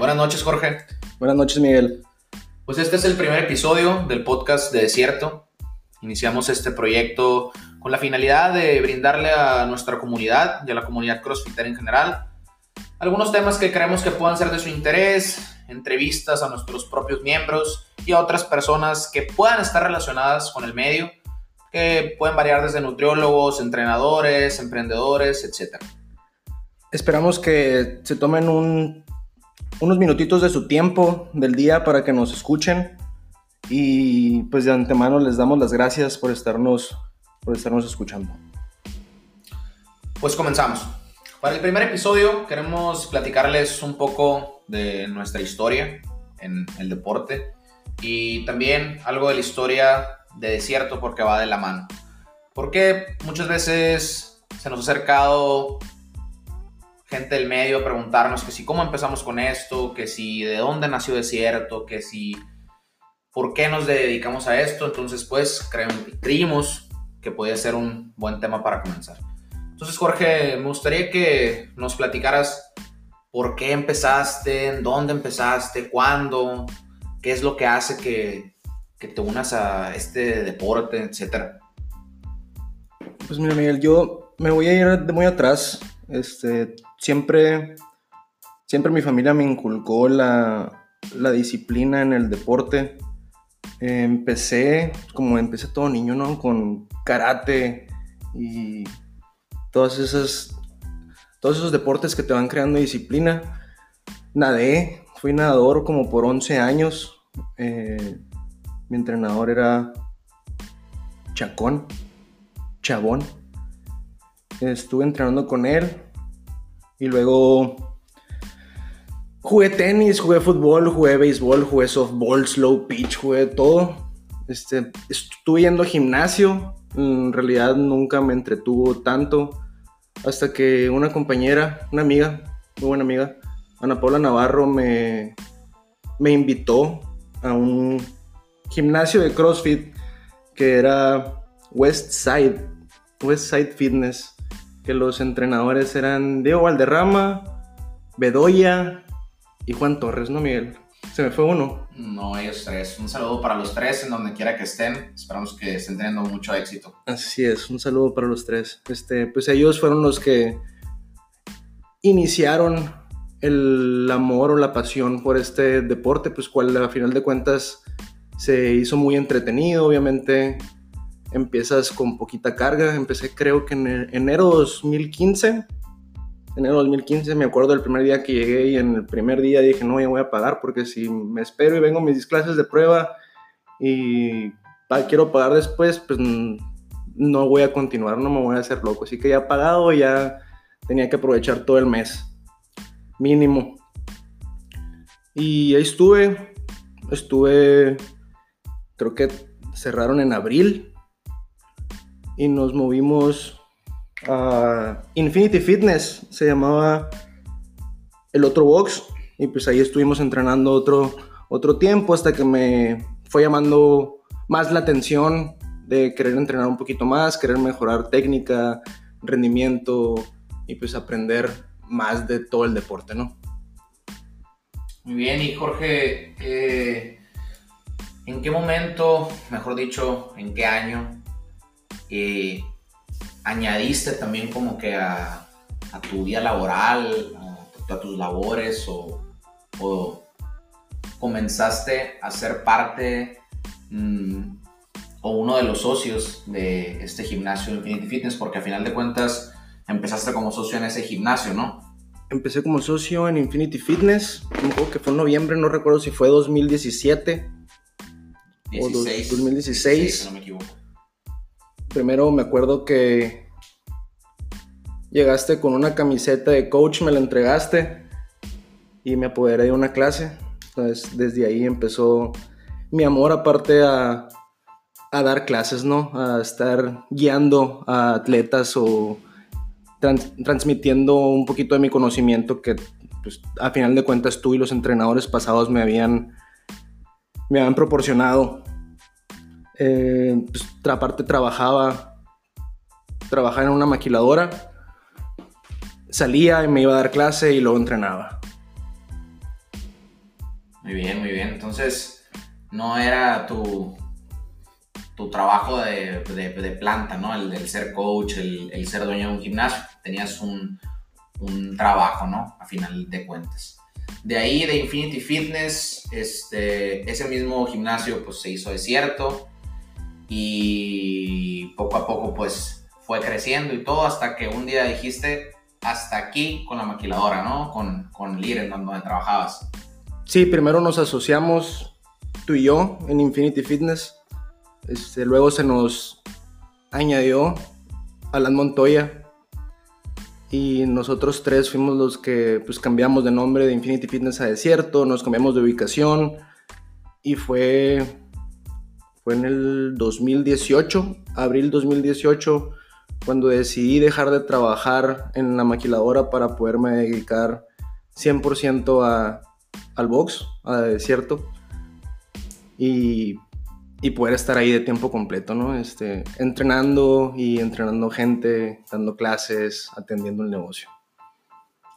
Buenas noches, Jorge. Buenas noches, Miguel. Pues este es el primer episodio del podcast de Desierto. Iniciamos este proyecto con la finalidad de brindarle a nuestra comunidad y a la comunidad crossfitter en general algunos temas que creemos que puedan ser de su interés, entrevistas a nuestros propios miembros y a otras personas que puedan estar relacionadas con el medio, que pueden variar desde nutriólogos, entrenadores, emprendedores, etc. Esperamos que se tomen unos minutitos de su tiempo del día para que nos escuchen y pues de antemano les damos las gracias por estarnos, por estarnos escuchando. Pues comenzamos. Para el primer episodio queremos platicarles un poco de nuestra historia en el deporte y también algo de la historia de desierto porque va de la mano. Porque muchas veces se nos ha acercado gente del medio a preguntarnos que si cómo empezamos con esto, que si de dónde nació desierto, que si por qué nos dedicamos a esto. Entonces pues creímos que podía ser un buen tema para comenzar. Entonces, Jorge, me gustaría que nos platicaras por qué empezaste, en dónde empezaste, cuándo, qué es lo que hace que, te unas a este deporte, etcétera. Pues mira, Miguel, yo me voy a ir de muy atrás. Este, siempre, siempre mi familia me inculcó la, disciplina en el deporte. empecé, como empecé todo niño, ¿no? Con karate y todas esas, todos esos deportes que te van creando disciplina. Nadé, fui nadador como por 11 años. Eh, mi entrenador era Chacón, Chabón. Estuve entrenando con él y luego jugué tenis, jugué fútbol, jugué béisbol, jugué softball, slow pitch, jugué todo. Este, estuve yendo a gimnasio, en realidad nunca me entretuvo tanto hasta que una compañera, una amiga, muy buena amiga, Ana Paula Navarro, me, me invitó a un gimnasio de CrossFit que era West Side, West Side Fitness, que los entrenadores eran Diego Valderrama, Bedoya y Juan Torres, ¿no, Miguel? Se me fue uno. No, ellos tres. Un saludo para los tres en donde quiera que estén. Esperamos que estén teniendo mucho éxito. Así es, un saludo para los tres. Este, pues ellos fueron los que iniciaron el amor o la pasión por este deporte, pues cual a final de cuentas se hizo muy entretenido, obviamente empiezas con poquita carga, empecé creo que en enero 2015 enero de 2015, me acuerdo del primer día que llegué y en el primer día dije, no, ya voy a pagar porque si me espero y vengo mis clases de prueba y quiero pagar después, pues no voy a continuar, no me voy a hacer loco. Así que ya pagado, ya tenía que aprovechar todo el mes, mínimo. Y ahí estuve, estuve, creo que cerraron en abril y nos movimos Infinity Fitness, se llamaba el otro box, y pues ahí estuvimos entrenando otro, otro tiempo hasta que me fue llamando más la atención de querer entrenar un poquito más, querer mejorar técnica, rendimiento y pues aprender más de todo el deporte, ¿no? Muy bien, y Jorge, eh, ¿en qué momento, mejor dicho, en qué año eh, añadiste también como que a, tu vida laboral, a, tus labores o, comenzaste a ser parte mm, o uno de los socios de este gimnasio Infinity Fitness, porque a final de cuentas empezaste como socio en ese gimnasio, ¿no? Empecé como socio en Infinity Fitness, que fue en noviembre, no recuerdo si fue 2017 o 2016. no me equivoco. Primero me acuerdo que llegaste con una camiseta de coach, me la entregaste y me apoderé de una clase. Entonces desde ahí empezó mi amor aparte a, dar clases, ¿no? A estar guiando a atletas o transmitiendo un poquito de mi conocimiento que pues, a final de cuentas tú y los entrenadores pasados me habían, me habían proporcionado. Eh, pues, aparte trabajaba, trabajaba en una maquiladora, salía y me iba a dar clase y luego entrenaba. Muy bien, muy bien. Entonces, no era tu, tu trabajo de, de, planta, ¿no? El, el ser coach, el, el, ser dueño de un gimnasio. Tenías un, un, trabajo, ¿no? A final de cuentas. De ahí, de Infinity Fitness, este, ese mismo gimnasio pues se hizo desierto y poco a poco pues fue creciendo y todo hasta que un día dijiste hasta aquí con la maquiladora, ¿no? Con, con Liren, donde trabajabas. Sí, primero nos asociamos tú y yo en Infinity Fitness este, luego se nos añadió Alan Montoya y nosotros tres fuimos los que pues cambiamos de nombre de Infinity Fitness a Desierto, nos cambiamos de ubicación y fue fue en el 2018, abril 2018 cuando decidí dejar de trabajar en la maquiladora para poderme dedicar 100% a, al box, a Desierto. Y y poder estar ahí de tiempo completo, ¿no? Este, entrenando y entrenando gente, dando clases, atendiendo el negocio.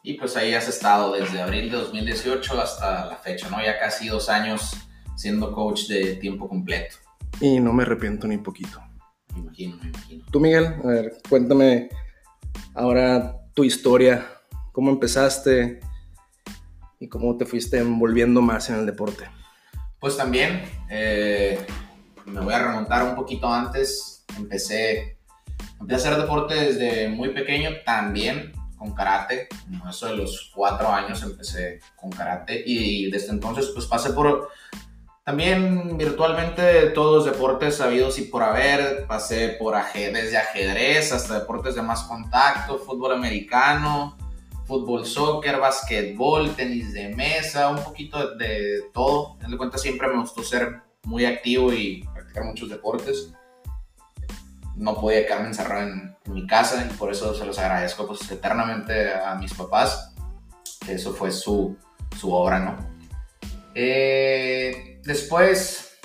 Y pues ahí has estado desde abril de 2018 hasta la fecha, ¿no? Ya casi dos años siendo coach de tiempo completo. Y no me arrepiento ni poquito. Me imagino, me imagino. Tú, Miguel, a ver, cuéntame ahora tu historia, cómo empezaste y cómo te fuiste envolviendo más en el deporte. Pues también, eh, me voy a remontar un poquito antes. Empecé, empecé a hacer deporte desde muy pequeño, también con karate. Como eso de los cuatro años empecé con karate y desde entonces pues pasé por también virtualmente todos los deportes sabidos y por haber. Pasé por ajedrez, desde ajedrez hasta deportes de más contacto, fútbol americano, fútbol, soccer, basquetbol, tenis de mesa, un poquito de, de todo. En cuenta siempre me gustó ser muy activo y muchos deportes. No podía quedarme encerrado en, mi casa y por eso se los agradezco pues eternamente a mis papás, eso fue su, su obra, ¿no? Eh, después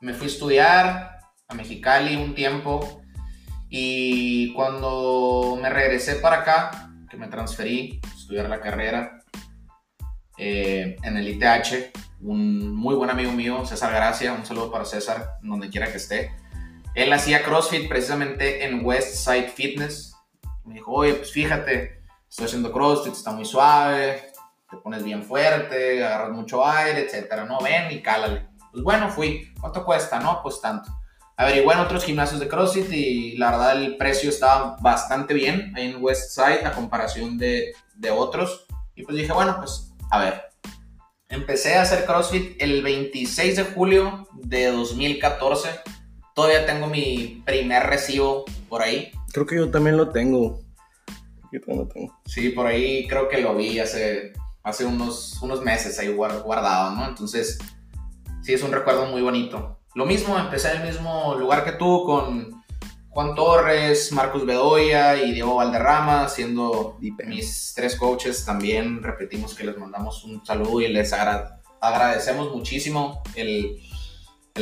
me fui a estudiar a Mexicali un tiempo y cuando me regresé para acá, que me transferí a estudiar la carrera eh, en el ITH, un muy buen amigo mío, César Gracia, un saludo para César, donde quiera que esté. Él hacía CrossFit precisamente en West Side Fitness. Me dijo, oye, pues fíjate, estoy haciendo CrossFit, está muy suave, te pones bien fuerte, agarras mucho aire, etcétera, ¿no? Ven y cálale. Pues bueno, fui. ¿Cuánto cuesta? No, pues tanto. Averigué en otros gimnasios de CrossFit y la verdad el precio estaba bastante bien ahí en West Side a comparación de, de otros. Y pues dije, bueno, pues a ver, Empecé a hacer CrossFit el 26 de julio de 2014. Todavía tengo mi primer recibo por ahí. Creo que yo también lo tengo. Yo también lo tengo. Sí, por ahí creo que lo vi hace, hace unos, unos meses ahí guardado, ¿no? Entonces, sí, es un recuerdo muy bonito. Lo mismo, empecé en el mismo lugar que tú con Juan Torres, Marcos Bedoya y Diego Valderrama, siendo mis tres coaches. También repetimos que les mandamos un saludo y les agradecemos muchísimo el,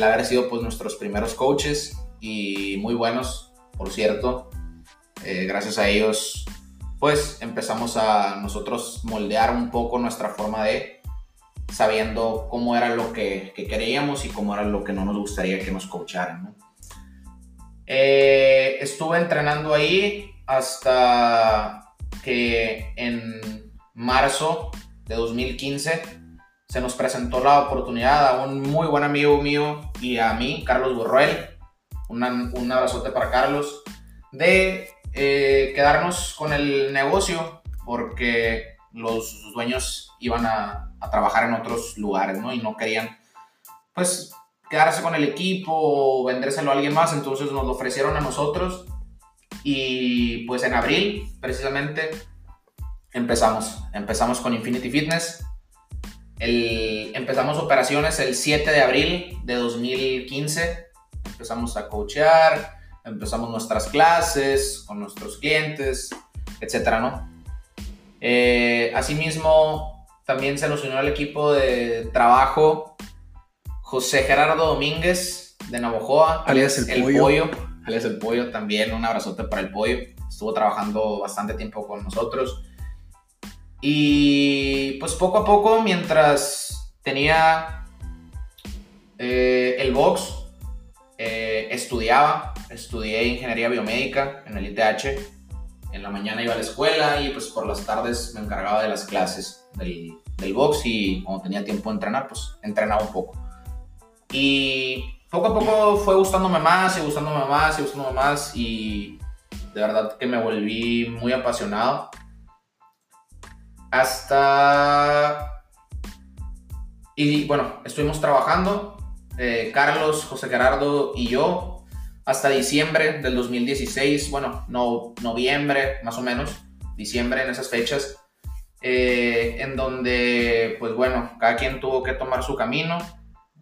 haber sido pues, nuestros primeros coaches y muy buenos, por cierto. Eh, gracias a ellos, pues empezamos a nosotros moldear un poco nuestra forma de sabiendo cómo era lo que, que queríamos y cómo era lo que no nos gustaría que nos coacharan. ¿no? Eh, estuve entrenando ahí hasta que en marzo de 2015 se nos presentó la oportunidad a un muy buen amigo mío y a mí, Carlos Burruel, un abrazote para Carlos, de eh, quedarnos con el negocio porque los dueños iban a, trabajar en otros lugares, ¿no? Y no querían, pues, quedarse con el equipo o vendérselo a alguien más, entonces nos lo ofrecieron a nosotros y pues en abril precisamente empezamos, empezamos con Infinity Fitness, empezamos operaciones el 7 de abril de 2015, empezamos a coachear, empezamos nuestras clases con nuestros clientes, etcétera, ¿no? Eh, asimismo, también se nos unió al equipo de trabajo José Gerardo Domínguez de Navojoa, alias el, pollo. alias el pollo también, un abrazote para el pollo. Estuvo trabajando bastante tiempo con nosotros. Y pues poco a poco, mientras tenía eh, el box, eh, estudiaba, estudié ingeniería biomédica en el ITH. En la mañana iba a la escuela y pues por las tardes me encargaba de las clases del, del box y cuando tenía tiempo de entrenar, pues entrenaba un poco. Y poco a poco fue gustándome más y gustándome más y gustándome más y de verdad que me volví muy apasionado. Hasta... Y bueno, estuvimos trabajando eh, Carlos, José Gerardo y yo hasta diciembre del 2016, bueno, no, noviembre más o menos, diciembre en esas fechas, eh, en donde, pues bueno, cada quien tuvo que tomar su camino.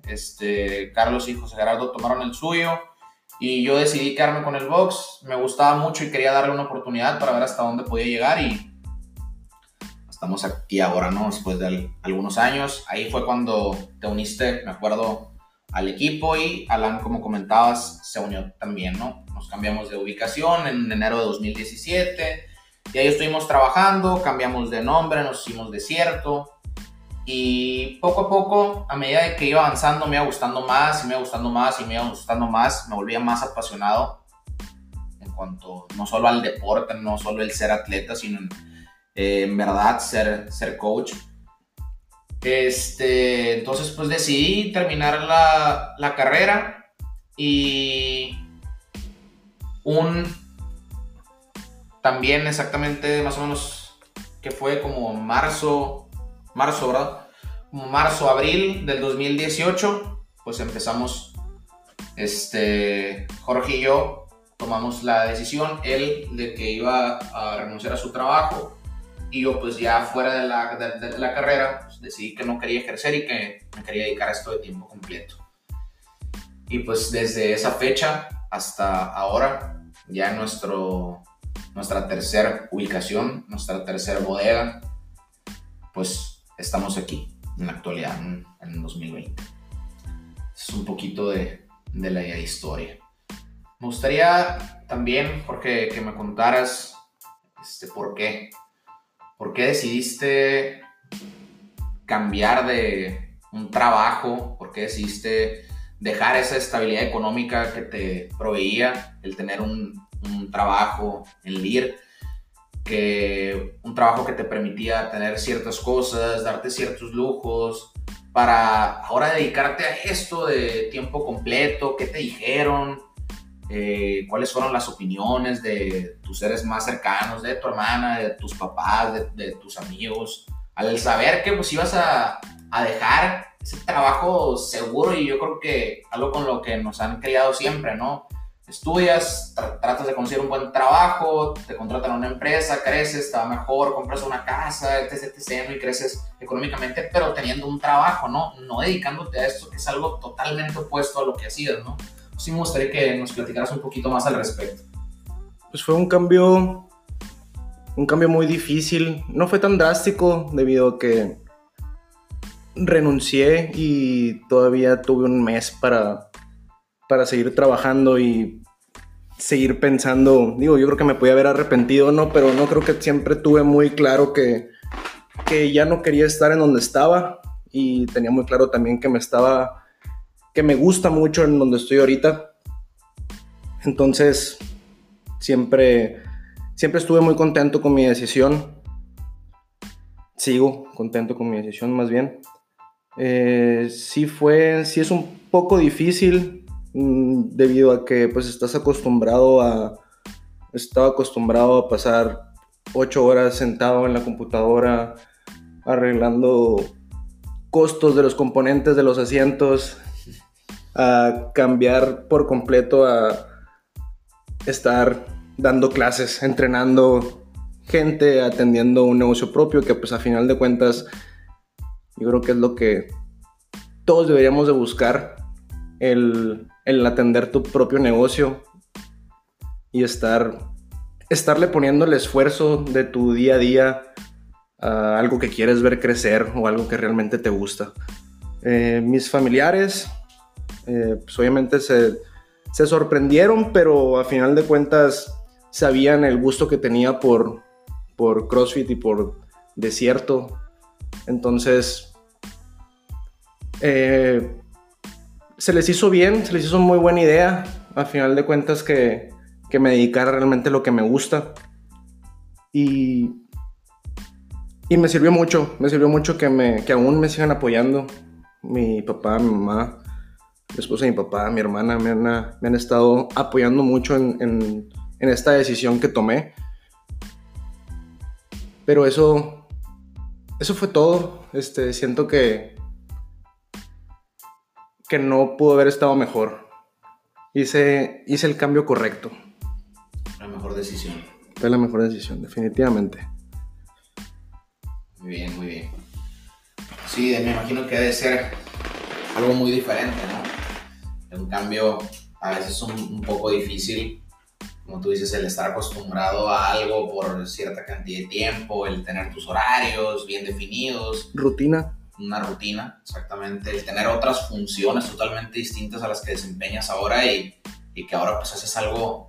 Este, Carlos y José Gerardo tomaron el suyo y yo decidí quedarme con el box. Me gustaba mucho y quería darle una oportunidad para ver hasta dónde podía llegar y estamos aquí ahora, ¿no? Después de algunos años. Ahí fue cuando te uniste, me acuerdo, al equipo y Alan, como comentabas, se unió también, ¿no? Nos cambiamos de ubicación en enero de 2017 y ahí estuvimos trabajando, cambiamos de nombre, nos hicimos desierto y poco a poco, a medida de que iba avanzando, me iba gustando más y me iba gustando más y me iba gustando más, me volvía más apasionado en cuanto no solo al deporte, no solo el ser atleta, sino en, eh, en verdad ser, ser coach. Este, entonces pues decidí terminar la, carrera y un también exactamente más o menos que fue como marzo, marzo, ¿verdad? Marzo, abril del 2018, pues empezamos, este, Jorge y yo tomamos la decisión, él de que iba a renunciar a su trabajo y yo pues ya fuera de la, de, la carrera pues, decidí que no quería ejercer y que me quería dedicar a esto de tiempo completo. Y pues desde esa fecha hasta ahora, ya nuestro, nuestra tercera ubicación, nuestra tercera bodega, pues estamos aquí en la actualidad, en, en 2020. Es un poquito de, de la historia. Me gustaría también, porque que me contaras este, por qué ¿Por qué decidiste cambiar de un trabajo? ¿Por qué decidiste dejar esa estabilidad económica que te proveía el tener un, trabajo en LIR? Que, un trabajo que te permitía tener ciertas cosas, darte ciertos lujos, para ahora dedicarte a esto de tiempo completo, ¿qué te dijeron? Eh, cuáles fueron las opiniones de tus seres más cercanos, de tu hermana, de tus papás, de, tus amigos, al saber que pues ibas a, a, dejar ese trabajo seguro y yo creo que algo con lo que nos han criado siempre, ¿no? Estudias, tratas de conseguir un buen trabajo, te contratan a una empresa, creces, te va mejor, compras una casa, etc, etc, y creces económicamente, pero teniendo un trabajo, ¿no? No dedicándote a esto, que es algo totalmente opuesto a lo que hacías, ¿no? Sí me gustaría que nos platicaras un poquito más al respecto. Pues fue un cambio, un cambio muy difícil. No fue tan drástico debido a que renuncié y todavía tuve un mes para, para seguir trabajando y seguir pensando. Digo, yo creo que me podía haber arrepentido, ¿no? Pero no creo que siempre tuve muy claro que, que ya no quería estar en donde estaba y tenía muy claro también que me estaba que me gusta mucho en donde estoy ahorita. Entonces, siempre, siempre estuve muy contento con mi decisión. Sigo contento con mi decisión, más bien. Eh, sí fue, sí es un poco difícil mm, debido a que pues estás acostumbrado a, estaba acostumbrado a pasar ocho horas sentado en la computadora arreglando costos de los componentes de los asientos a cambiar por completo a estar dando clases, entrenando gente, atendiendo un negocio propio, que pues a final de cuentas yo creo que es lo que todos deberíamos de buscar, el, atender tu propio negocio y estar, estarle poniendo el esfuerzo de tu día a día a algo que quieres ver crecer o algo que realmente te gusta. Eh, mis familiares, eh, pues obviamente se, sorprendieron, pero a final de cuentas sabían el gusto que tenía por, por CrossFit y por desierto. Entonces, Eh, se les hizo bien, se les hizo muy buena idea. A final de cuentas que, que me dedicara realmente a lo que me gusta. Y, y me sirvió mucho, me sirvió mucho que, me, que aún me sigan apoyando. Mi papá, mi mamá, mi esposa mi papá, mi hermana me han, me han estado apoyando mucho en, en, en esta decisión que tomé. Pero eso, eso fue todo. Este, siento que, que no pudo haber estado mejor. Hice, hice el cambio correcto. La mejor decisión. Fue la mejor decisión, definitivamente. Muy bien, muy bien. Sí, me imagino que debe ser algo muy diferente, ¿no? Un cambio a veces es un, un poco difícil, como tú dices, el estar acostumbrado a algo por cierta cantidad de tiempo, el tener tus horarios bien definidos. Rutina una rutina, exactamente, el tener otras funciones totalmente distintas a las que desempeñas ahora y, y que ahora pues haces algo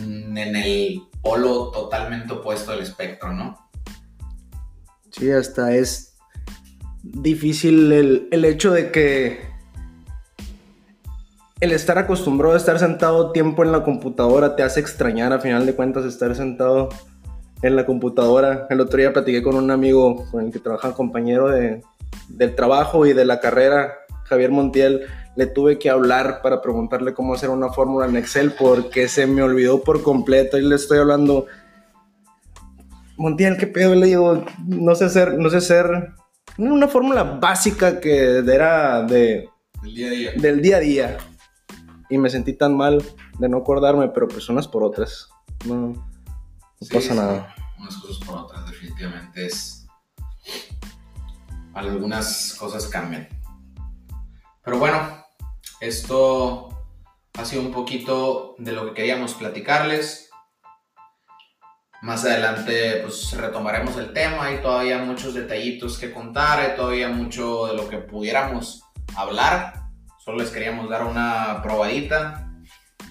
mm, en el polo totalmente opuesto del espectro, ¿no? Sí, hasta es difícil el, el hecho de que el estar acostumbrado a estar sentado tiempo en la computadora te hace extrañar a final de cuentas estar sentado en la computadora. El otro día platiqué con un amigo con el que trabaja, compañero de, del trabajo y de la carrera, Javier Montiel. Le tuve que hablar para preguntarle cómo hacer una fórmula en Excel porque se me olvidó por completo y le estoy hablando. Montiel, ¿qué pedo? Le digo, no sé hacer, no sé hacer una fórmula básica que era de... Del día a día. Del día a día. Y me sentí tan mal de no acordarme, pero pues unas por otras. No, no Sí, pasa nada. Unas cosas por otras, definitivamente es. Algunas cosas cambian. Pero bueno, esto ha sido un poquito de lo que queríamos platicarles. Más adelante, pues retomaremos el tema. Hay todavía muchos detallitos que contar, hay todavía mucho de lo que pudiéramos hablar. Solo les queríamos dar una probadita.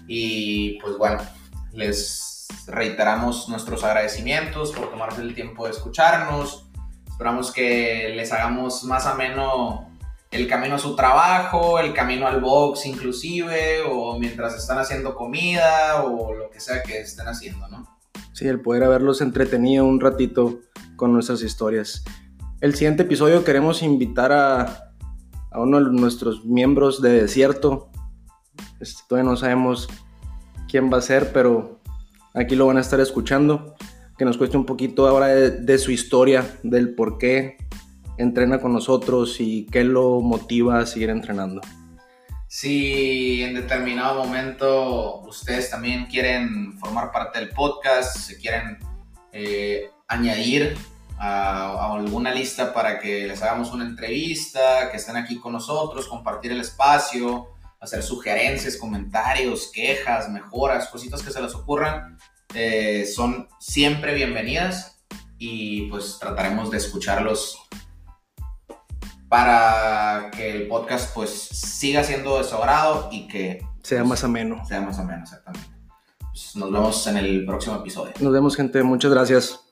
Y pues bueno, les reiteramos nuestros agradecimientos por tomarse el tiempo de escucharnos. Esperamos que les hagamos más ameno el camino a su trabajo, el camino al box inclusive, o mientras están haciendo comida, o lo que sea que estén haciendo, ¿no? Sí, el poder haberlos entretenido un ratito con nuestras historias. El siguiente episodio queremos invitar a, a uno de nuestros miembros de Desierto. Este, todavía no sabemos quién va a ser, pero aquí lo van a estar escuchando. Que nos cueste un poquito ahora de, su historia, del por qué entrena con nosotros y qué lo motiva a seguir entrenando. Si en determinado momento ustedes también quieren formar parte del podcast, se quieren eh, añadir a, a, alguna lista para que les hagamos una entrevista, que estén aquí con nosotros, compartir el espacio, hacer sugerencias, comentarios, quejas, mejoras, cositas que se les ocurran, eh, son siempre bienvenidas y pues trataremos de escucharlos para que el podcast pues siga siendo de su agrado y que sea más ameno. Sea más ameno, exactamente. Pues nos vemos en el próximo episodio. Nos vemos gente, muchas gracias.